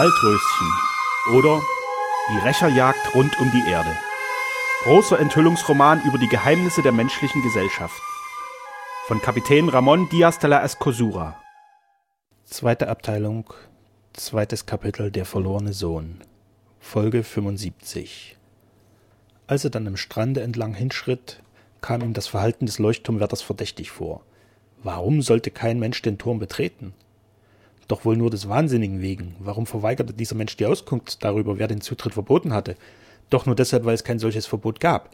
Waldröschen oder Die Rächerjagd rund um die Erde. Großer Enthüllungsroman über die Geheimnisse der menschlichen Gesellschaft. Von Kapitän Ramon Diaz de la Escosura. Zweite Abteilung, zweites Kapitel Der verlorene Sohn. Folge 75. Als er dann am Strande entlang hinschritt, kam ihm das Verhalten des Leuchtturmwärters verdächtig vor. Warum sollte kein Mensch den Turm betreten? Doch wohl nur des Wahnsinnigen wegen. Warum verweigerte dieser Mensch die Auskunft darüber, wer den Zutritt verboten hatte? Doch nur deshalb, weil es kein solches Verbot gab.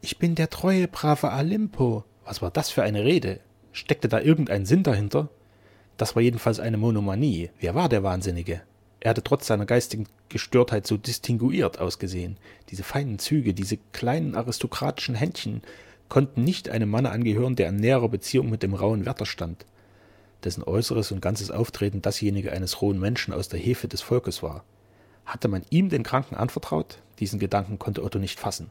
Ich bin der treue, brave Alimpo. Was war das für eine Rede? Steckte da irgendein Sinn dahinter? Das war jedenfalls eine Monomanie. Wer war der Wahnsinnige? Er hatte trotz seiner geistigen Gestörtheit so distinguiert ausgesehen. Diese feinen Züge, diese kleinen aristokratischen Händchen, konnten nicht einem Manne angehören, der in näherer Beziehung mit dem rauen Wärter stand, dessen äußeres und ganzes Auftreten dasjenige eines rohen Menschen aus der Hefe des Volkes war. Hatte man ihm den Kranken anvertraut? Diesen Gedanken konnte Otto nicht fassen.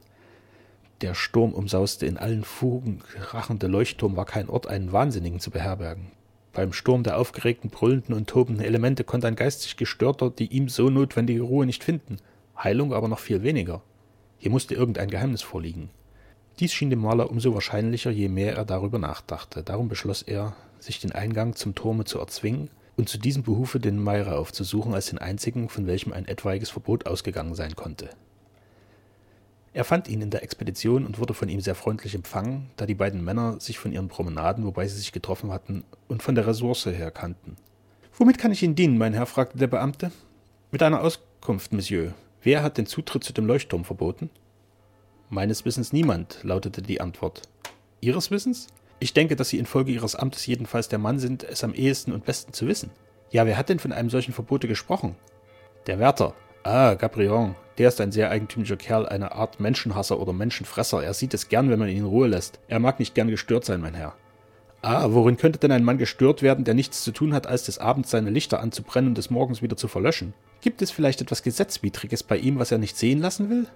Der Sturm umsauste in allen Fugen rachende Leuchtturm war kein Ort, einen Wahnsinnigen zu beherbergen. Beim Sturm der aufgeregten, brüllenden und tobenden Elemente konnte ein geistig Gestörter die ihm so notwendige Ruhe nicht finden, Heilung aber noch viel weniger. Hier musste irgendein Geheimnis vorliegen. Dies schien dem Maler umso wahrscheinlicher, je mehr er darüber nachdachte. Darum beschloss er, sich den Eingang zum Turme zu erzwingen und zu diesem Behufe den Meirer aufzusuchen als den einzigen, von welchem ein etwaiges Verbot ausgegangen sein konnte. Er fand ihn in der Expedition und wurde von ihm sehr freundlich empfangen, da die beiden Männer sich von ihren Promenaden, wobei sie sich getroffen hatten, und von der Ressource her kannten. Womit kann ich Ihnen dienen, mein Herr? fragte der Beamte. Mit einer Auskunft, Monsieur. Wer hat den Zutritt zu dem Leuchtturm verboten? Meines Wissens niemand, lautete die Antwort. Ihres Wissens? Ich denke, dass Sie infolge Ihres Amtes jedenfalls der Mann sind, es am ehesten und besten zu wissen. Ja, wer hat denn von einem solchen Verbote gesprochen? Der Wärter. Ah, Gabrion. Der ist ein sehr eigentümlicher Kerl, eine Art Menschenhasser oder Menschenfresser. Er sieht es gern, wenn man ihn in Ruhe lässt. Er mag nicht gern gestört sein, mein Herr. Ah, worin könnte denn ein Mann gestört werden, der nichts zu tun hat, als des Abends seine Lichter anzubrennen und des Morgens wieder zu verlöschen? Gibt es vielleicht etwas Gesetzwidriges bei ihm, was er nicht sehen lassen will?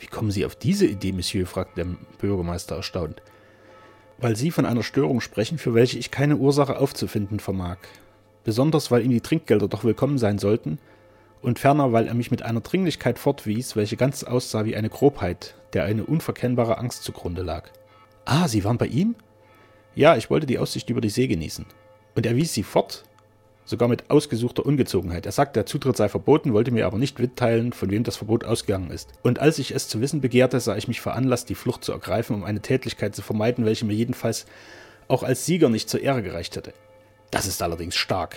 Wie kommen Sie auf diese Idee, Monsieur? fragte der Bürgermeister erstaunt. Weil Sie von einer Störung sprechen, für welche ich keine Ursache aufzufinden vermag. Besonders, weil ihm die Trinkgelder doch willkommen sein sollten, und ferner, weil er mich mit einer Dringlichkeit fortwies, welche ganz aussah wie eine Grobheit, der eine unverkennbare Angst zugrunde lag. Ah, Sie waren bei ihm? Ja, ich wollte die Aussicht über die See genießen. Und er wies Sie fort, sogar mit ausgesuchter Ungezogenheit. Er sagte, der Zutritt sei verboten, wollte mir aber nicht mitteilen, von wem das Verbot ausgegangen ist. Und als ich es zu wissen begehrte, sah ich mich veranlasst, die Flucht zu ergreifen, um eine Tätlichkeit zu vermeiden, welche mir jedenfalls auch als Sieger nicht zur Ehre gereicht hätte. Das ist allerdings stark.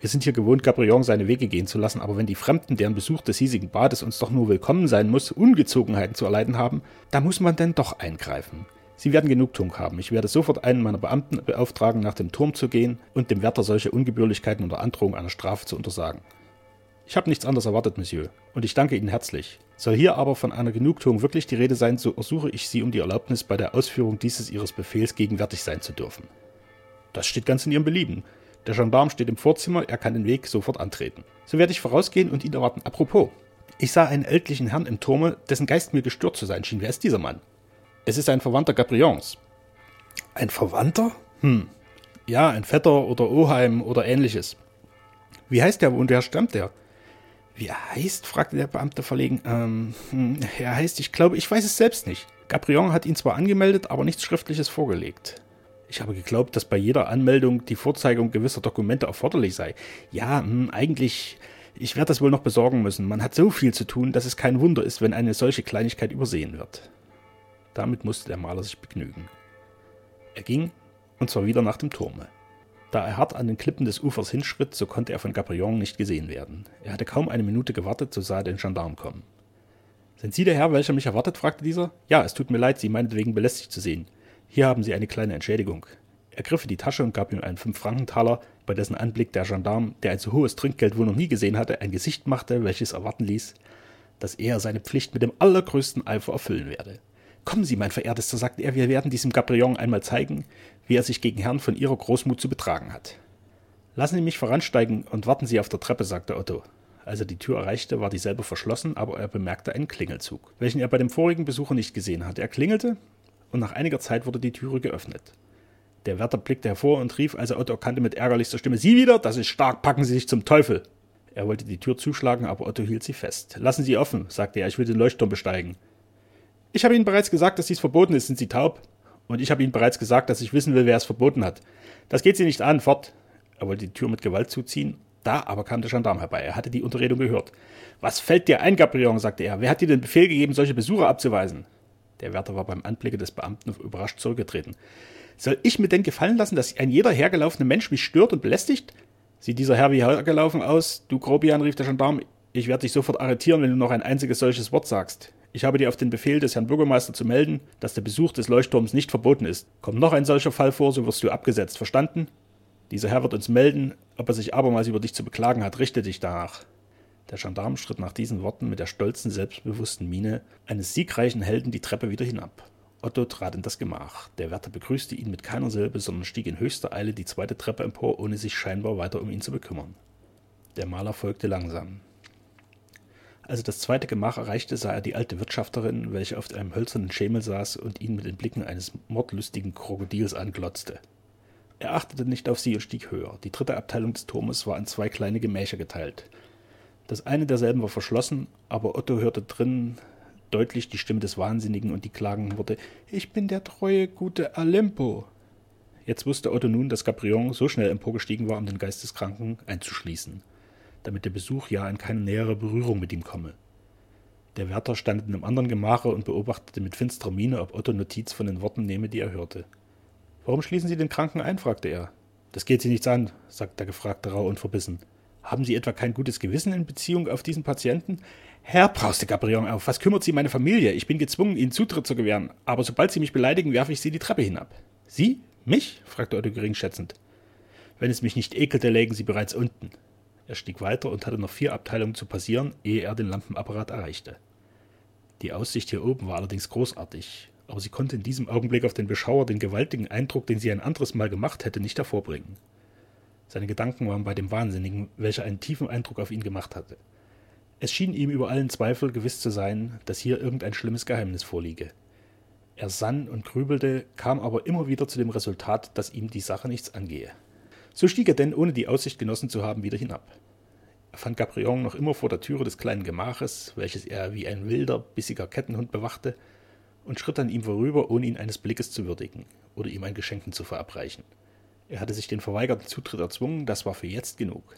Wir sind hier gewohnt, Gabrion seine Wege gehen zu lassen, aber wenn die Fremden, deren Besuch des hiesigen Bades uns doch nur willkommen sein muss, Ungezogenheiten zu erleiden haben, da muss man denn doch eingreifen. Sie werden Genugtuung haben. Ich werde sofort einen meiner Beamten beauftragen, nach dem Turm zu gehen und dem Wärter solche Ungebührlichkeiten unter Androhung einer Strafe zu untersagen. Ich habe nichts anderes erwartet, Monsieur, und ich danke Ihnen herzlich. Soll hier aber von einer Genugtuung wirklich die Rede sein, so ersuche ich Sie um die Erlaubnis, bei der Ausführung dieses Ihres Befehls gegenwärtig sein zu dürfen. Das steht ganz in Ihrem Belieben. Der Gendarm steht im Vorzimmer, er kann den Weg sofort antreten. So werde ich vorausgehen und ihn erwarten. Apropos, ich sah einen ältlichen Herrn im Turme, dessen Geist mir gestört zu sein schien. Wer ist dieser Mann? Es ist ein Verwandter Gabrions. Ein Verwandter? Hm. Ja, ein Vetter oder Oheim oder ähnliches. Wie heißt der und wer stammt der? Wie er heißt? fragte der Beamte verlegen. Ähm, hm, er heißt, ich glaube, ich weiß es selbst nicht. Gabrion hat ihn zwar angemeldet, aber nichts Schriftliches vorgelegt. Ich habe geglaubt, dass bei jeder Anmeldung die Vorzeigung gewisser Dokumente erforderlich sei. Ja, hm, eigentlich, ich werde das wohl noch besorgen müssen. Man hat so viel zu tun, dass es kein Wunder ist, wenn eine solche Kleinigkeit übersehen wird. Damit musste der Maler sich begnügen. Er ging, und zwar wieder nach dem Turme. Da er hart an den Klippen des Ufers hinschritt, so konnte er von Gabrion nicht gesehen werden. Er hatte kaum eine Minute gewartet, so sah er den Gendarm kommen. Sind Sie der Herr, welcher mich erwartet? fragte dieser. Ja, es tut mir leid, Sie meinetwegen belästigt zu sehen. Hier haben Sie eine kleine Entschädigung. Er griff in die Tasche und gab ihm einen Fünf-Frankentaler, bei dessen Anblick der Gendarm, der ein so hohes Trinkgeld wohl noch nie gesehen hatte, ein Gesicht machte, welches erwarten ließ, dass er seine Pflicht mit dem allergrößten Eifer erfüllen werde. Kommen Sie, mein Verehrtester, sagte er, wir werden diesem Gabrion einmal zeigen, wie er sich gegen Herrn von Ihrer Großmut zu betragen hat. Lassen Sie mich voransteigen und warten Sie auf der Treppe, sagte Otto. Als er die Tür erreichte, war dieselbe verschlossen, aber er bemerkte einen Klingelzug, welchen er bei dem vorigen Besucher nicht gesehen hatte. Er klingelte, und nach einiger Zeit wurde die Türe geöffnet. Der Wärter blickte hervor und rief, als er Otto erkannte, mit ärgerlichster Stimme: Sie wieder? Das ist stark, packen Sie sich zum Teufel! Er wollte die Tür zuschlagen, aber Otto hielt sie fest. Lassen Sie offen, sagte er, ich will den Leuchtturm besteigen. Ich habe Ihnen bereits gesagt, dass dies verboten ist. Sind Sie taub? Und ich habe Ihnen bereits gesagt, dass ich wissen will, wer es verboten hat. Das geht Sie nicht an. Fort. Er wollte die Tür mit Gewalt zuziehen. Da aber kam der Gendarm herbei. Er hatte die Unterredung gehört. Was fällt dir ein, Gabriel? sagte er. Wer hat dir den Befehl gegeben, solche Besucher abzuweisen? Der Wärter war beim Anblicke des Beamten überrascht zurückgetreten. Soll ich mir denn gefallen lassen, dass ein jeder hergelaufene Mensch mich stört und belästigt? Sieht dieser Herr wie hergelaufen aus? Du Grobian, rief der Gendarm. Ich werde dich sofort arretieren, wenn du noch ein einziges solches Wort sagst. Ich habe dir auf den Befehl des Herrn Bürgermeisters zu melden, dass der Besuch des Leuchtturms nicht verboten ist. Kommt noch ein solcher Fall vor, so wirst du abgesetzt. Verstanden? Dieser Herr wird uns melden, ob er sich abermals über dich zu beklagen hat. Richte dich danach. Der Gendarm schritt nach diesen Worten mit der stolzen, selbstbewussten Miene eines siegreichen Helden die Treppe wieder hinab. Otto trat in das Gemach. Der Wärter begrüßte ihn mit keiner Silbe, sondern stieg in höchster Eile die zweite Treppe empor, ohne sich scheinbar weiter um ihn zu bekümmern. Der Maler folgte langsam. Als er das zweite Gemach erreichte, sah er die alte Wirtschafterin, welche auf einem hölzernen Schemel saß und ihn mit den Blicken eines mordlustigen Krokodils anglotzte. Er achtete nicht auf sie und stieg höher. Die dritte Abteilung des Turmes war in zwei kleine Gemächer geteilt. Das eine derselben war verschlossen, aber Otto hörte drinnen deutlich die Stimme des Wahnsinnigen und die klagenden Worte Ich bin der treue, gute Alempo. Jetzt wusste Otto nun, dass Gabrion so schnell emporgestiegen war, um den Geisteskranken einzuschließen damit der Besuch ja in keine nähere Berührung mit ihm komme. Der Wärter stand in einem anderen Gemache und beobachtete mit finsterer Miene, ob Otto Notiz von den Worten nehme, die er hörte. Warum schließen Sie den Kranken ein? fragte er. Das geht Sie nichts an, sagte der Gefragte rau und verbissen. Haben Sie etwa kein gutes Gewissen in Beziehung auf diesen Patienten? Herr, brauste Gabriel auf, was kümmert Sie meine Familie? Ich bin gezwungen, Ihnen Zutritt zu gewähren, aber sobald Sie mich beleidigen, werfe ich Sie die Treppe hinab. Sie? Mich? fragte Otto geringschätzend. Wenn es mich nicht ekelte, lägen Sie bereits unten. Er stieg weiter und hatte noch vier Abteilungen zu passieren, ehe er den Lampenapparat erreichte. Die Aussicht hier oben war allerdings großartig, aber sie konnte in diesem Augenblick auf den Beschauer den gewaltigen Eindruck, den sie ein anderes Mal gemacht hätte, nicht hervorbringen. Seine Gedanken waren bei dem Wahnsinnigen, welcher einen tiefen Eindruck auf ihn gemacht hatte. Es schien ihm über allen Zweifel gewiss zu sein, dass hier irgendein schlimmes Geheimnis vorliege. Er sann und grübelte, kam aber immer wieder zu dem Resultat, dass ihm die Sache nichts angehe. So stieg er denn, ohne die Aussicht genossen zu haben, wieder hinab. Er fand Gabrion noch immer vor der Türe des kleinen Gemaches, welches er wie ein wilder, bissiger Kettenhund bewachte, und schritt an ihm vorüber, ohne ihn eines Blickes zu würdigen oder ihm ein Geschenken zu verabreichen. Er hatte sich den verweigerten Zutritt erzwungen, das war für jetzt genug.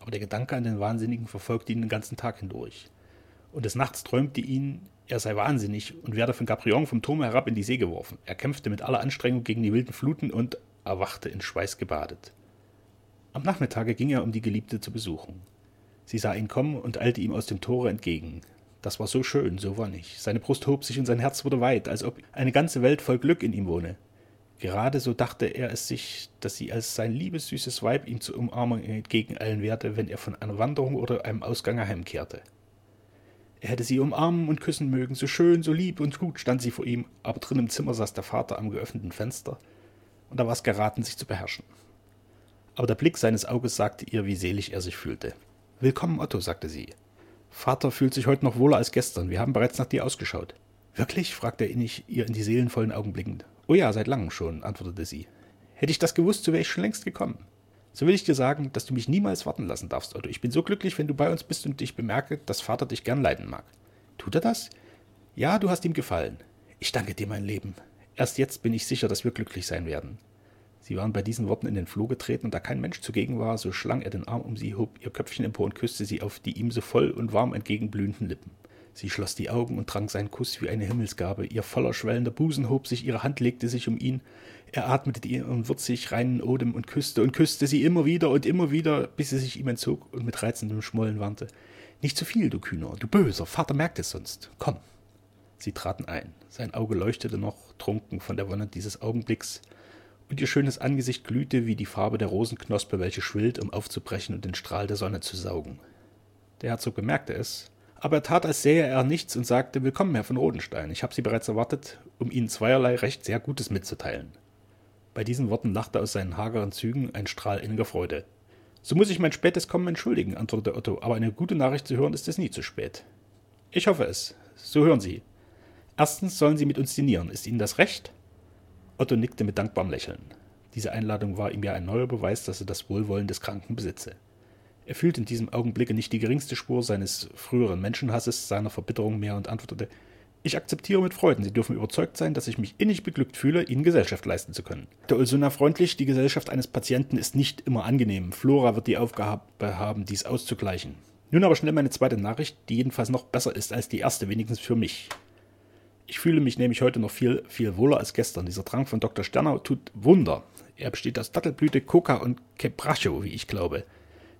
Aber der Gedanke an den Wahnsinnigen verfolgte ihn den ganzen Tag hindurch. Und des Nachts träumte ihn, er sei wahnsinnig und werde von Gabrion vom Turm herab in die See geworfen. Er kämpfte mit aller Anstrengung gegen die wilden Fluten und erwachte in Schweiß gebadet. Am Nachmittage ging er, um die Geliebte zu besuchen. Sie sah ihn kommen und eilte ihm aus dem Tore entgegen. Das war so schön, so wonnig. Seine Brust hob sich und sein Herz wurde weit, als ob eine ganze Welt voll Glück in ihm wohne. Gerade so dachte er es sich, dass sie als sein liebes, süßes Weib ihm zur Umarmung entgegeneilen werde, wenn er von einer Wanderung oder einem Ausgange heimkehrte. Er hätte sie umarmen und küssen mögen, so schön, so lieb und gut stand sie vor ihm, aber drin im Zimmer saß der Vater am geöffneten Fenster, und da war es geraten, sich zu beherrschen aber der Blick seines Auges sagte ihr, wie selig er sich fühlte. Willkommen, Otto, sagte sie. Vater fühlt sich heute noch wohler als gestern. Wir haben bereits nach dir ausgeschaut. Wirklich? fragte er innig, ihr in die seelenvollen Augen blickend. Oh ja, seit langem schon, antwortete sie. Hätte ich das gewusst, so wäre ich schon längst gekommen. So will ich dir sagen, dass du mich niemals warten lassen darfst, Otto. Ich bin so glücklich, wenn du bei uns bist und ich bemerke, dass Vater dich gern leiden mag. Tut er das? Ja, du hast ihm gefallen. Ich danke dir, mein Leben. Erst jetzt bin ich sicher, dass wir glücklich sein werden. Sie waren bei diesen Worten in den Flur getreten, und da kein Mensch zugegen war, so schlang er den Arm um sie, hob ihr Köpfchen empor und küsste sie auf die ihm so voll und warm entgegenblühenden Lippen. Sie schloss die Augen und trank seinen Kuss wie eine Himmelsgabe. Ihr voller schwellender Busen hob sich, ihre Hand legte sich um ihn. Er atmete ihren würzig reinen Odem und küsste und küsste sie immer wieder und immer wieder, bis sie sich ihm entzog und mit reizendem Schmollen warnte. Nicht zu viel, du Kühner, du Böser, Vater merkt es sonst. Komm. Sie traten ein. Sein Auge leuchtete noch, trunken von der Wonne dieses Augenblicks, und ihr schönes Angesicht glühte wie die Farbe der Rosenknospe, welche schwillt, um aufzubrechen und den Strahl der Sonne zu saugen. Der Herzog bemerkte es, aber er tat, als sähe er nichts und sagte Willkommen, Herr von Rodenstein, ich habe Sie bereits erwartet, um Ihnen zweierlei recht sehr Gutes mitzuteilen. Bei diesen Worten lachte aus seinen hageren Zügen ein Strahl inniger Freude. So muss ich mein spätes Kommen entschuldigen, antwortete Otto, aber eine gute Nachricht zu hören ist es nie zu spät. Ich hoffe es. So hören Sie. Erstens sollen Sie mit uns dinieren. Ist Ihnen das recht? Otto nickte mit dankbarem Lächeln. Diese Einladung war ihm ja ein neuer Beweis, dass er das Wohlwollen des Kranken besitze. Er fühlte in diesem Augenblicke nicht die geringste Spur seines früheren Menschenhasses, seiner Verbitterung mehr und antwortete Ich akzeptiere mit Freuden. Sie dürfen überzeugt sein, dass ich mich innig beglückt fühle, Ihnen Gesellschaft leisten zu können. Der Ulsuna freundlich, die Gesellschaft eines Patienten ist nicht immer angenehm. Flora wird die Aufgabe haben, dies auszugleichen. Nun aber schnell meine zweite Nachricht, die jedenfalls noch besser ist als die erste, wenigstens für mich. Ich fühle mich nämlich heute noch viel, viel wohler als gestern. Dieser Trank von Dr. Sternau tut Wunder. Er besteht aus Dattelblüte, Coca und Quebracho, wie ich glaube.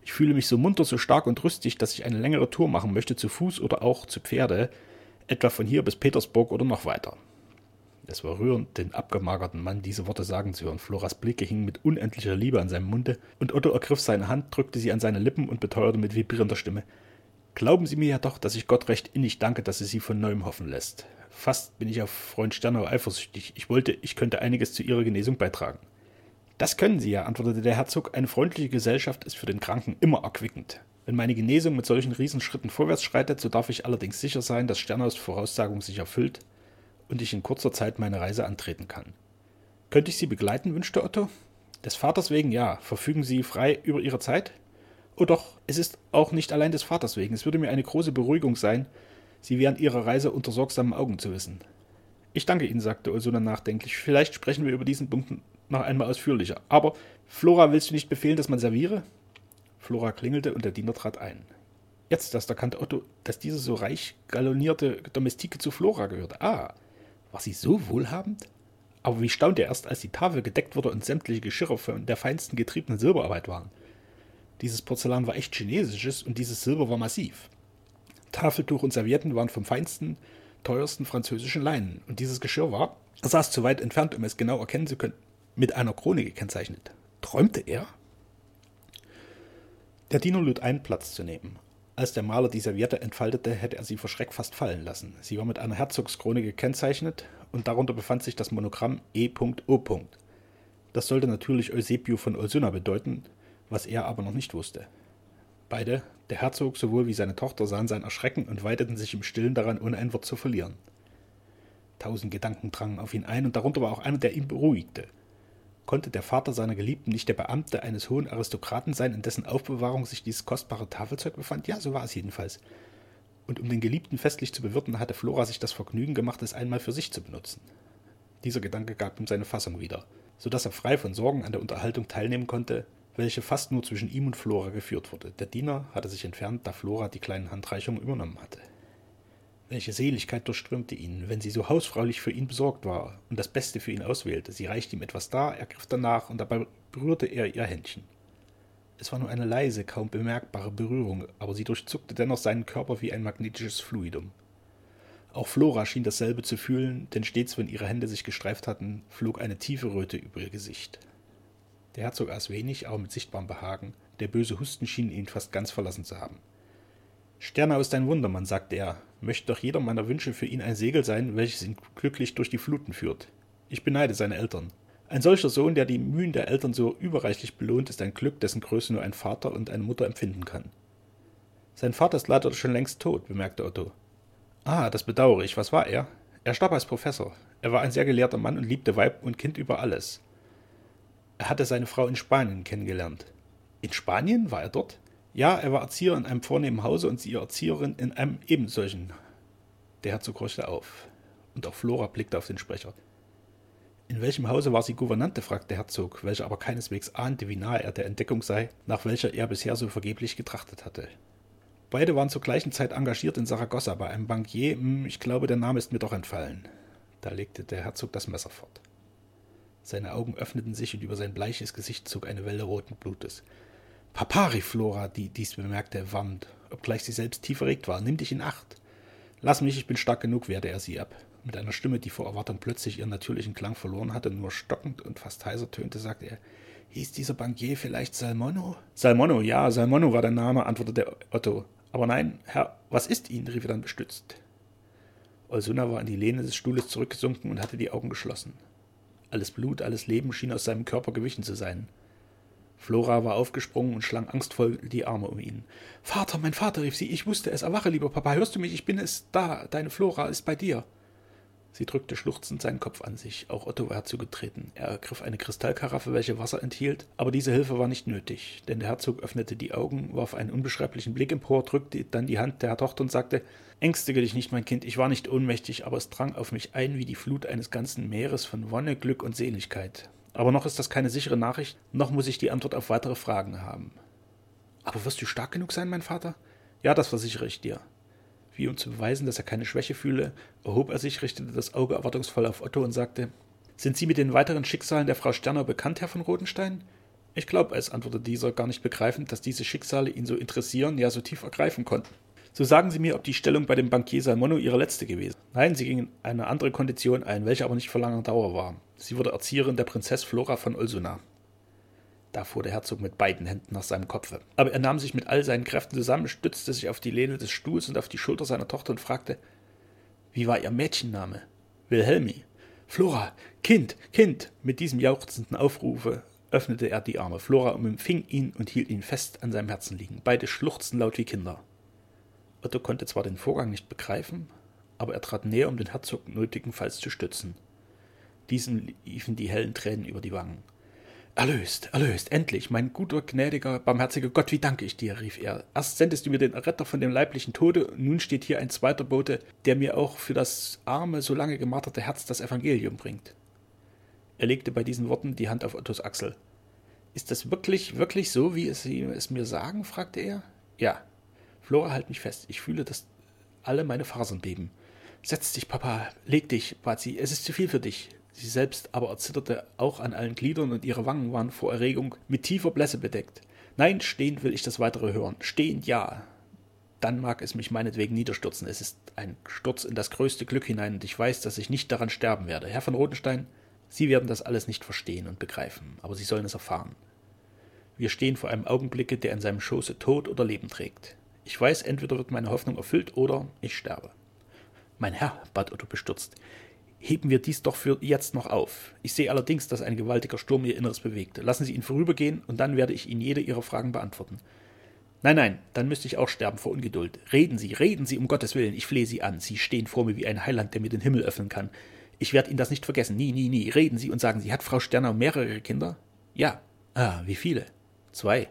Ich fühle mich so munter, so stark und rüstig, dass ich eine längere Tour machen möchte, zu Fuß oder auch zu Pferde, etwa von hier bis Petersburg oder noch weiter. Es war rührend, den abgemagerten Mann diese Worte sagen zu hören. Floras Blicke hingen mit unendlicher Liebe an seinem Munde, und Otto ergriff seine Hand, drückte sie an seine Lippen und beteuerte mit vibrierender Stimme Glauben Sie mir ja doch, dass ich Gott recht innig danke, dass es Sie von neuem hoffen lässt. Fast bin ich auf Freund Sternau eifersüchtig. Ich wollte, ich könnte einiges zu Ihrer Genesung beitragen. Das können Sie ja, antwortete der Herzog. Eine freundliche Gesellschaft ist für den Kranken immer erquickend. Wenn meine Genesung mit solchen Riesenschritten vorwärts schreitet, so darf ich allerdings sicher sein, dass Sternaus Voraussagung sich erfüllt und ich in kurzer Zeit meine Reise antreten kann. Könnte ich Sie begleiten? wünschte Otto. Des Vaters wegen ja. Verfügen Sie frei über Ihre Zeit? Oh doch, es ist auch nicht allein des Vaters wegen. Es würde mir eine große Beruhigung sein, Sie während Ihrer Reise unter sorgsamen Augen zu wissen. Ich danke Ihnen, sagte Ursula nachdenklich. Vielleicht sprechen wir über diesen Punkt noch einmal ausführlicher. Aber, Flora, willst du nicht befehlen, dass man serviere? Flora klingelte und der Diener trat ein. Jetzt erst erkannte Otto, dass diese so reich galonierte Domestike zu Flora gehörte. Ah, war sie so wohlhabend? Aber wie staunte er erst, als die Tafel gedeckt wurde und sämtliche Geschirre von der feinsten getriebenen Silberarbeit waren. Dieses Porzellan war echt chinesisches und dieses Silber war massiv. Tafeltuch und Servietten waren vom feinsten, teuersten französischen Leinen und dieses Geschirr war, er saß zu weit entfernt, um es genau erkennen zu können, mit einer Krone gekennzeichnet. Träumte er? Der Diener lud ein, Platz zu nehmen. Als der Maler die Serviette entfaltete, hätte er sie vor Schreck fast fallen lassen. Sie war mit einer Herzogskrone gekennzeichnet und darunter befand sich das Monogramm E.O. Das sollte natürlich Eusebio von Olsuna bedeuten, was er aber noch nicht wusste. Beide, der Herzog sowohl wie seine Tochter, sahen sein Erschrecken und weideten sich im Stillen daran, ohne ein Wort zu verlieren. Tausend Gedanken drangen auf ihn ein, und darunter war auch einer, der ihn beruhigte – Konnte der Vater seiner Geliebten nicht der Beamte eines hohen Aristokraten sein, in dessen Aufbewahrung sich dieses kostbare Tafelzeug befand? Ja, so war es jedenfalls. Und um den Geliebten festlich zu bewirten, hatte Flora sich das Vergnügen gemacht, es einmal für sich zu benutzen. Dieser Gedanke gab ihm seine Fassung wieder, so dass er frei von Sorgen an der Unterhaltung teilnehmen konnte, welche fast nur zwischen ihm und Flora geführt wurde. Der Diener hatte sich entfernt, da Flora die kleinen Handreichungen übernommen hatte. Welche Seligkeit durchströmte ihn, wenn sie so hausfraulich für ihn besorgt war und das Beste für ihn auswählte. Sie reichte ihm etwas dar, er griff danach und dabei berührte er ihr Händchen. Es war nur eine leise, kaum bemerkbare Berührung, aber sie durchzuckte dennoch seinen Körper wie ein magnetisches Fluidum. Auch Flora schien dasselbe zu fühlen, denn stets, wenn ihre Hände sich gestreift hatten, flog eine tiefe Röte über ihr Gesicht. Der Herzog aß wenig, aber mit sichtbarem Behagen. Der böse Husten schien ihn fast ganz verlassen zu haben. Sternau ist ein Wundermann, sagte er. Möchte doch jeder meiner Wünsche für ihn ein Segel sein, welches ihn glücklich durch die Fluten führt. Ich beneide seine Eltern. Ein solcher Sohn, der die Mühen der Eltern so überreichlich belohnt, ist ein Glück, dessen Größe nur ein Vater und eine Mutter empfinden kann. Sein Vater ist leider schon längst tot, bemerkte Otto. Ah, das bedauere ich. Was war er? Er starb als Professor. Er war ein sehr gelehrter Mann und liebte Weib und Kind über alles. Er hatte seine Frau in Spanien kennengelernt. In Spanien? War er dort? Ja, er war Erzieher in einem vornehmen Hause und sie Erzieherin in einem ebensolchen. Der Herzog horchte auf, und auch Flora blickte auf den Sprecher. In welchem Hause war sie Gouvernante? fragte der Herzog, welcher aber keineswegs ahnte, wie nahe er der Entdeckung sei, nach welcher er bisher so vergeblich getrachtet hatte. Beide waren zur gleichen Zeit engagiert in Saragossa bei einem Bankier, hm, ich glaube, der Name ist mir doch entfallen. Da legte der Herzog das Messer fort. Seine Augen öffneten sich und über sein bleiches Gesicht zog eine Welle roten Blutes. Papariflora, die dies bemerkte, warnt, obgleich sie selbst tief erregt war. Nimm dich in Acht. Lass mich, ich bin stark genug, wehrte er sie ab. Mit einer Stimme, die vor Erwartung plötzlich ihren natürlichen Klang verloren hatte, nur stockend und fast heiser tönte, sagte er, Hieß dieser Bankier vielleicht Salmono? Salmono, ja, Salmono war der Name, antwortete Otto. Aber nein, Herr, was ist Ihnen? rief er dann bestützt. Olsuna war in die Lehne des Stuhles zurückgesunken und hatte die Augen geschlossen. Alles Blut, alles Leben schien aus seinem Körper gewichen zu sein. Flora war aufgesprungen und schlang angstvoll die Arme um ihn. Vater, mein Vater, rief sie, ich wusste es. Erwache, lieber Papa, hörst du mich? Ich bin es da. Deine Flora ist bei dir. Sie drückte schluchzend seinen Kopf an sich. Auch Otto war herzugetreten. Er ergriff eine Kristallkaraffe, welche Wasser enthielt, aber diese Hilfe war nicht nötig, denn der Herzog öffnete die Augen, warf einen unbeschreiblichen Blick empor, drückte dann die Hand der Tochter und sagte Ängstige dich nicht, mein Kind, ich war nicht ohnmächtig, aber es drang auf mich ein wie die Flut eines ganzen Meeres von Wonne, Glück und Seligkeit. Aber noch ist das keine sichere Nachricht, noch muss ich die Antwort auf weitere Fragen haben. Aber wirst du stark genug sein, mein Vater? Ja, das versichere ich dir. Wie um zu beweisen, dass er keine Schwäche fühle, erhob er sich, richtete das Auge erwartungsvoll auf Otto und sagte Sind Sie mit den weiteren Schicksalen der Frau Sterner bekannt, Herr von Rodenstein? Ich glaube es, antwortete dieser, gar nicht begreifend, dass diese Schicksale ihn so interessieren, ja so tief ergreifen konnten. So sagen Sie mir, ob die Stellung bei dem Bankier Salmono Ihre letzte gewesen. Nein, sie ging in eine andere Kondition ein, welche aber nicht von langer Dauer war. Sie wurde Erzieherin der Prinzess Flora von Olsuna. Da fuhr der Herzog mit beiden Händen nach seinem Kopfe. Aber er nahm sich mit all seinen Kräften zusammen, stützte sich auf die Lehne des Stuhls und auf die Schulter seiner Tochter und fragte, wie war ihr Mädchenname? Wilhelmi. Flora, Kind, Kind! Mit diesem jauchzenden Aufrufe öffnete er die Arme. Flora umfing ihn und hielt ihn fest an seinem Herzen liegen. Beide schluchzten laut wie Kinder. Otto konnte zwar den Vorgang nicht begreifen, aber er trat näher, um den Herzog nötigenfalls zu stützen. Diesem liefen die hellen Tränen über die Wangen. Erlöst, erlöst, endlich, mein guter, gnädiger, barmherziger Gott, wie danke ich dir, rief er. Erst sendest du mir den Retter von dem leiblichen Tode, nun steht hier ein zweiter Bote, der mir auch für das arme, so lange gemarterte Herz das Evangelium bringt. Er legte bei diesen Worten die Hand auf Ottos Achsel. Ist das wirklich, wirklich so, wie Sie es mir sagen? fragte er. Ja. Flora, halt mich fest. Ich fühle, dass alle meine Fasern beben. Setz dich, Papa, leg dich, bat sie. Es ist zu viel für dich. Sie selbst aber erzitterte auch an allen Gliedern und ihre Wangen waren vor Erregung mit tiefer Blässe bedeckt. Nein, stehend will ich das weitere hören. Stehend ja. Dann mag es mich meinetwegen niederstürzen. Es ist ein Sturz in das größte Glück hinein, und ich weiß, dass ich nicht daran sterben werde. Herr von Rotenstein, Sie werden das alles nicht verstehen und begreifen, aber Sie sollen es erfahren. Wir stehen vor einem Augenblicke, der in seinem Schoße Tod oder Leben trägt. Ich weiß, entweder wird meine Hoffnung erfüllt oder ich sterbe. Mein Herr, bat Otto bestürzt, heben wir dies doch für jetzt noch auf. Ich sehe allerdings, dass ein gewaltiger Sturm Ihr Inneres bewegt. Lassen Sie ihn vorübergehen, und dann werde ich Ihnen jede Ihrer Fragen beantworten. Nein, nein, dann müsste ich auch sterben vor Ungeduld. Reden Sie, reden Sie, um Gottes Willen, ich flehe Sie an. Sie stehen vor mir wie ein Heiland, der mir den Himmel öffnen kann. Ich werde Ihnen das nicht vergessen, nie, nie, nie. Reden Sie und sagen Sie, hat Frau Sterner mehrere Kinder? Ja. Ah, wie viele? Zwei.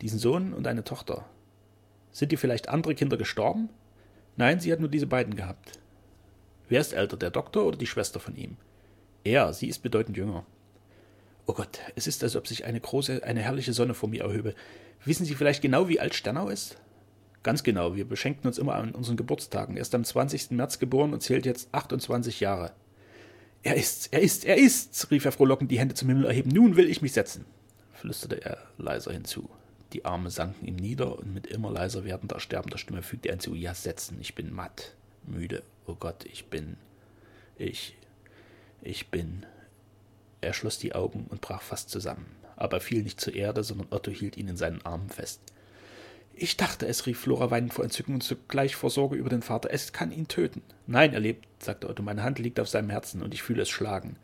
Diesen Sohn und eine Tochter. Sind dir vielleicht andere Kinder gestorben? Nein, sie hat nur diese beiden gehabt. Wer ist älter, der Doktor oder die Schwester von ihm? Er, sie ist bedeutend jünger. Oh Gott, es ist, als ob sich eine große, eine herrliche Sonne vor mir erhöbe. Wissen Sie vielleicht genau, wie alt Sternau ist? Ganz genau, wir beschenken uns immer an unseren Geburtstagen. Er ist am 20. März geboren und zählt jetzt 28 Jahre. Er ist's, er ist, er ist's, rief er frohlockend, die Hände zum Himmel erheben. Nun will ich mich setzen, flüsterte er leiser hinzu. Die Arme sanken ihm nieder und mit immer leiser werdender, ersterbender Stimme fügte er hinzu: Ja, setzen, ich bin matt, müde Oh Gott, ich bin. Ich. Ich bin. Er schloss die Augen und brach fast zusammen. Aber er fiel nicht zur Erde, sondern Otto hielt ihn in seinen Armen fest. Ich dachte es, rief Flora weinend vor Entzücken und zugleich vor Sorge über den Vater. Es kann ihn töten. Nein, er lebt, sagte Otto. Meine Hand liegt auf seinem Herzen und ich fühle es schlagen.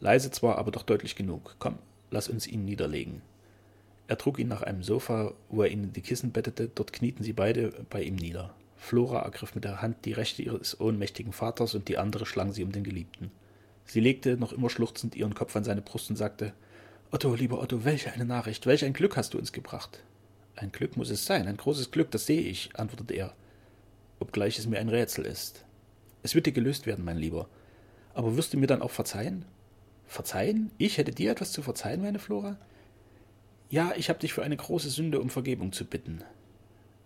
Leise zwar, aber doch deutlich genug. Komm, lass uns ihn niederlegen. Er trug ihn nach einem Sofa, wo er ihn in die Kissen bettete. Dort knieten sie beide bei ihm nieder. Flora ergriff mit der Hand die rechte ihres ohnmächtigen Vaters und die andere schlang sie um den Geliebten. Sie legte noch immer schluchzend ihren Kopf an seine Brust und sagte Otto, lieber Otto, welche eine Nachricht, welch ein Glück hast du uns gebracht. Ein Glück muss es sein, ein großes Glück, das sehe ich, antwortete er, obgleich es mir ein Rätsel ist. Es wird dir gelöst werden, mein Lieber. Aber wirst du mir dann auch verzeihen? Verzeihen? Ich hätte dir etwas zu verzeihen, meine Flora? Ja, ich habe dich für eine große Sünde um Vergebung zu bitten.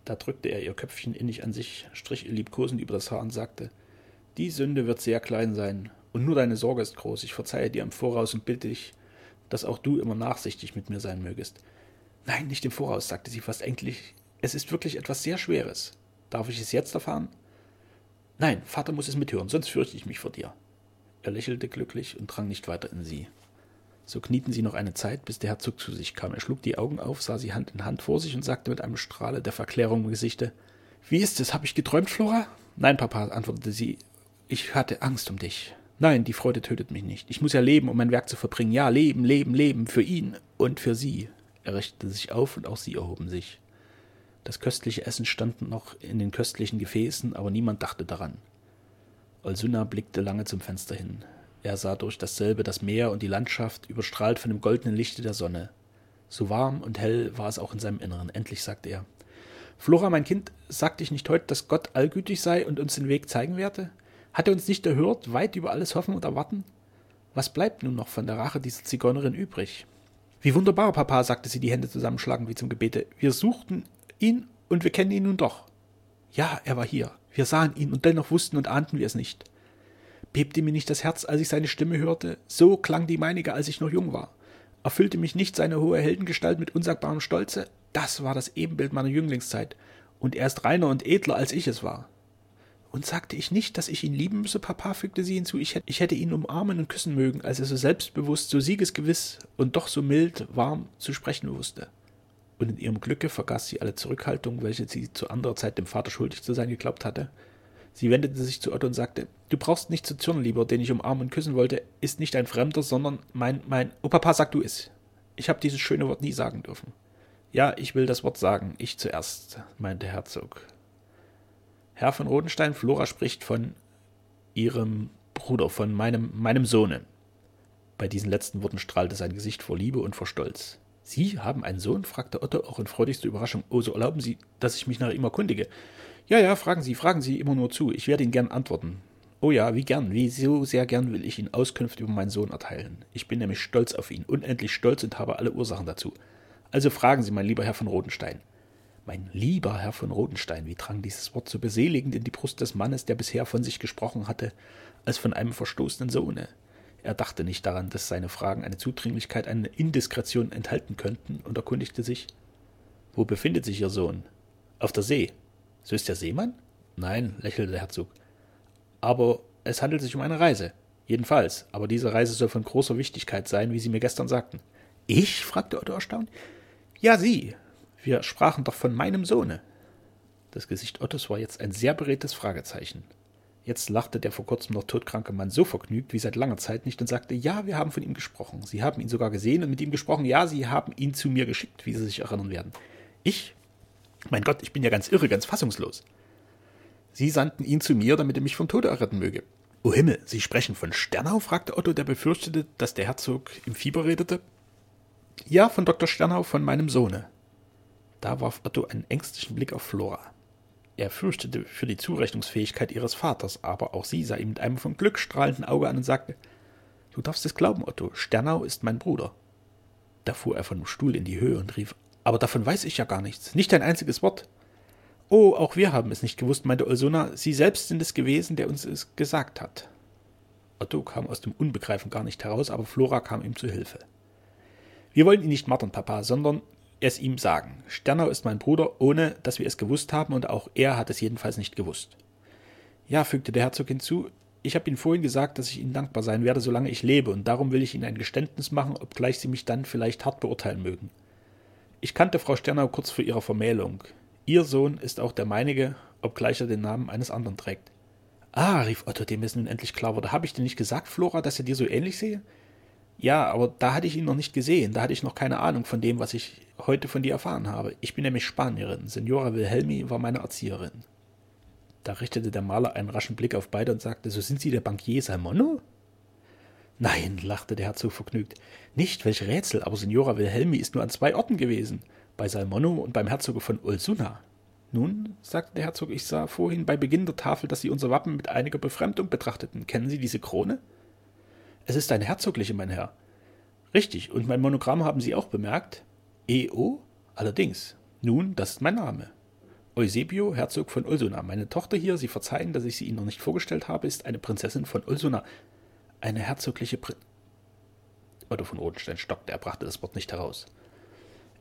Da drückte er ihr Köpfchen innig an sich, strich ihr liebkosend über das Haar und sagte Die Sünde wird sehr klein sein, und nur deine Sorge ist groß. Ich verzeihe dir im Voraus und bitte dich, dass auch du immer nachsichtig mit mir sein mögest. Nein, nicht im Voraus, sagte sie fast endlich. Es ist wirklich etwas sehr Schweres. Darf ich es jetzt erfahren? Nein, Vater muss es mithören, sonst fürchte ich mich vor dir. Er lächelte glücklich und drang nicht weiter in sie. So knieten sie noch eine Zeit, bis der Herzog zu sich kam. Er schlug die Augen auf, sah sie Hand in Hand vor sich und sagte mit einem Strahle der Verklärung im Gesichte Wie ist es? Habe ich geträumt, Flora? Nein, Papa, antwortete sie. Ich hatte Angst um dich. Nein, die Freude tötet mich nicht. Ich muss ja leben, um mein Werk zu verbringen. Ja, leben, leben, leben, für ihn und für sie. Er richtete sich auf und auch sie erhoben sich. Das köstliche Essen stand noch in den köstlichen Gefäßen, aber niemand dachte daran. Olsuna blickte lange zum Fenster hin. Er sah durch dasselbe das Meer und die Landschaft, überstrahlt von dem goldenen Lichte der Sonne. So warm und hell war es auch in seinem Inneren. Endlich sagte er: Flora, mein Kind, sagte ich nicht heute, dass Gott allgütig sei und uns den Weg zeigen werde? Hat er uns nicht erhört, weit über alles hoffen und erwarten? Was bleibt nun noch von der Rache dieser Zigeunerin übrig? Wie wunderbar, Papa, sagte sie, die Hände zusammenschlagend wie zum Gebete. Wir suchten ihn und wir kennen ihn nun doch. Ja, er war hier. Wir sahen ihn und dennoch wussten und ahnten wir es nicht. Bebte mir nicht das Herz, als ich seine Stimme hörte? So klang die meinige, als ich noch jung war. Erfüllte mich nicht seine hohe Heldengestalt mit unsagbarem Stolze? Das war das Ebenbild meiner Jünglingszeit, und er ist reiner und edler, als ich es war. Und sagte ich nicht, dass ich ihn lieben müsse, Papa, fügte sie hinzu, ich, ich hätte ihn umarmen und küssen mögen, als er so selbstbewusst, so siegesgewiss und doch so mild, warm zu sprechen wusste. Und in ihrem Glücke vergaß sie alle Zurückhaltung, welche sie zu anderer Zeit dem Vater schuldig zu sein geglaubt hatte. Sie wendete sich zu Otto und sagte, Du brauchst nicht zu zürnen, lieber, den ich umarmen und küssen wollte, ist nicht ein Fremder, sondern mein, mein, oh Papa, sag du es. Ich habe dieses schöne Wort nie sagen dürfen. Ja, ich will das Wort sagen, ich zuerst, meinte Herzog. Herr von Rodenstein, Flora spricht von ihrem Bruder, von meinem, meinem Sohne. Bei diesen letzten Worten strahlte sein Gesicht vor Liebe und vor Stolz. Sie haben einen Sohn? fragte Otto auch in freudigster Überraschung. Oh, so erlauben Sie, dass ich mich nach ihm erkundige. Ja, ja, fragen Sie, fragen Sie immer nur zu. Ich werde Ihnen gern antworten. Oh ja, wie gern, wie so sehr gern will ich Ihnen Auskünfte über meinen Sohn erteilen. Ich bin nämlich stolz auf ihn, unendlich stolz und habe alle Ursachen dazu. Also fragen Sie, mein lieber Herr von Rodenstein. Mein lieber Herr von Rodenstein, wie drang dieses Wort so beseligend in die Brust des Mannes, der bisher von sich gesprochen hatte, als von einem verstoßenen Sohne. Er dachte nicht daran, dass seine Fragen eine Zudringlichkeit, eine Indiskretion enthalten könnten, und erkundigte sich Wo befindet sich Ihr Sohn? Auf der See. So ist der Seemann? Nein, lächelte der Herzog. Aber es handelt sich um eine Reise. Jedenfalls, aber diese Reise soll von großer Wichtigkeit sein, wie Sie mir gestern sagten. Ich? fragte Otto erstaunt. Ja, Sie. Wir sprachen doch von meinem Sohne. Das Gesicht Ottos war jetzt ein sehr beredtes Fragezeichen. Jetzt lachte der vor kurzem noch todkranke Mann so vergnügt wie seit langer Zeit nicht und sagte, ja, wir haben von ihm gesprochen. Sie haben ihn sogar gesehen und mit ihm gesprochen. Ja, Sie haben ihn zu mir geschickt, wie Sie sich erinnern werden. Ich? Mein Gott, ich bin ja ganz irre, ganz fassungslos. Sie sandten ihn zu mir, damit er mich vom Tode erretten möge. O Himmel, Sie sprechen von Sternau? fragte Otto, der befürchtete, dass der Herzog im Fieber redete. Ja, von Dr. Sternau, von meinem Sohne. Da warf Otto einen ängstlichen Blick auf Flora. Er fürchtete für die Zurechnungsfähigkeit ihres Vaters, aber auch sie sah ihn mit einem von Glück strahlenden Auge an und sagte Du darfst es glauben, Otto, Sternau ist mein Bruder. Da fuhr er von dem Stuhl in die Höhe und rief Aber davon weiß ich ja gar nichts, nicht ein einziges Wort. Oh, auch wir haben es nicht gewusst, meinte Olsona, Sie selbst sind es gewesen, der uns es gesagt hat. Otto kam aus dem Unbegreifen gar nicht heraus, aber Flora kam ihm zu Hilfe. Wir wollen ihn nicht martern, Papa, sondern es ihm sagen. Sternau ist mein Bruder, ohne dass wir es gewusst haben, und auch er hat es jedenfalls nicht gewusst. Ja, fügte der Herzog hinzu, ich habe Ihnen vorhin gesagt, dass ich Ihnen dankbar sein werde, solange ich lebe, und darum will ich Ihnen ein Geständnis machen, obgleich Sie mich dann vielleicht hart beurteilen mögen. Ich kannte Frau Sternau kurz vor ihrer Vermählung. Ihr Sohn ist auch der meinige, obgleich er den Namen eines anderen trägt. Ah, rief Otto, dem es nun endlich klar wurde. Habe ich dir nicht gesagt, Flora, dass er dir so ähnlich sehe? Ja, aber da hatte ich ihn noch nicht gesehen, da hatte ich noch keine Ahnung von dem, was ich heute von dir erfahren habe. Ich bin nämlich Spanierin. Signora Wilhelmi war meine Erzieherin. Da richtete der Maler einen raschen Blick auf beide und sagte, so sind Sie der Bankier Salmono? Nein, lachte der Herzog vergnügt. Nicht, welch Rätsel, aber Signora Wilhelmi ist nur an zwei Orten gewesen, bei Salmono und beim Herzoge von Ulsuna. Nun, sagte der Herzog, ich sah vorhin bei Beginn der Tafel, dass Sie unser Wappen mit einiger Befremdung betrachteten. Kennen Sie diese Krone? Es ist eine herzogliche, mein Herr. Richtig, und mein Monogramm haben Sie auch bemerkt? E.O.? Allerdings. Nun, das ist mein Name. Eusebio, Herzog von Ulsuna. Meine Tochter hier, Sie verzeihen, dass ich sie Ihnen noch nicht vorgestellt habe, ist eine Prinzessin von Ulsuna. Eine herzogliche Prin Otto von Odenstein stockte, er brachte das Wort nicht heraus.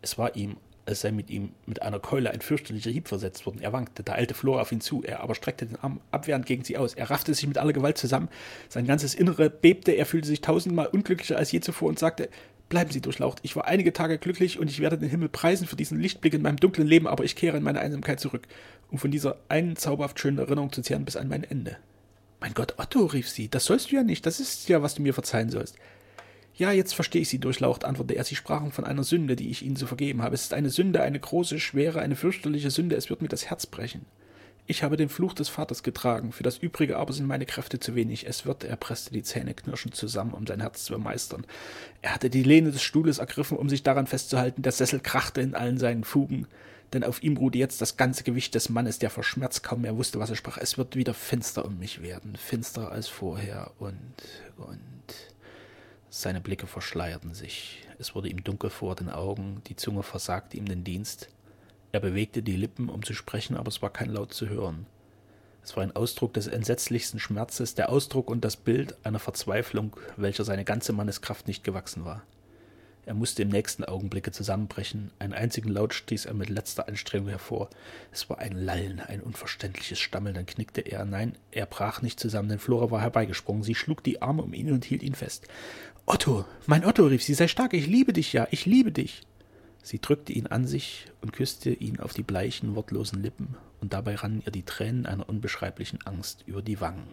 Es war ihm, als sei mit ihm mit einer Keule ein fürchterlicher Hieb versetzt worden. Er wankte, da eilte Flora auf ihn zu, er aber streckte den Arm abwehrend gegen sie aus. Er raffte sich mit aller Gewalt zusammen, sein ganzes Innere bebte, er fühlte sich tausendmal unglücklicher als je zuvor und sagte, Bleiben Sie durchlaucht. Ich war einige Tage glücklich und ich werde den Himmel preisen für diesen Lichtblick in meinem dunklen Leben, aber ich kehre in meine Einsamkeit zurück, um von dieser einen zauberhaft schönen Erinnerung zu zehren bis an mein Ende. Mein Gott, Otto, rief sie, das sollst du ja nicht, das ist ja, was du mir verzeihen sollst. Ja, jetzt verstehe ich Sie durchlaucht, antwortete er. Sie sprachen von einer Sünde, die ich Ihnen zu vergeben habe. Es ist eine Sünde, eine große, schwere, eine fürchterliche Sünde. Es wird mir das Herz brechen. Ich habe den Fluch des Vaters getragen, für das Übrige aber sind meine Kräfte zu wenig. Es wird, er presste die Zähne knirschend zusammen, um sein Herz zu bemeistern. Er hatte die Lehne des Stuhles ergriffen, um sich daran festzuhalten. Der Sessel krachte in allen seinen Fugen, denn auf ihm ruhte jetzt das ganze Gewicht des Mannes, der vor Schmerz kaum mehr wusste, was er sprach. Es wird wieder finster um mich werden, finsterer als vorher und, und. Seine Blicke verschleierten sich. Es wurde ihm dunkel vor den Augen, die Zunge versagte ihm den Dienst. Er bewegte die Lippen, um zu sprechen, aber es war kein Laut zu hören. Es war ein Ausdruck des entsetzlichsten Schmerzes, der Ausdruck und das Bild einer Verzweiflung, welcher seine ganze Manneskraft nicht gewachsen war. Er musste im nächsten Augenblicke zusammenbrechen. Einen einzigen Laut stieß er mit letzter Anstrengung hervor. Es war ein Lallen, ein unverständliches Stammeln. Dann knickte er. Nein, er brach nicht zusammen, denn Flora war herbeigesprungen. Sie schlug die Arme um ihn und hielt ihn fest. Otto, mein Otto, rief sie, sei stark, ich liebe dich ja, ich liebe dich. Sie drückte ihn an sich und küsste ihn auf die bleichen, wortlosen Lippen, und dabei rannen ihr die Tränen einer unbeschreiblichen Angst über die Wangen.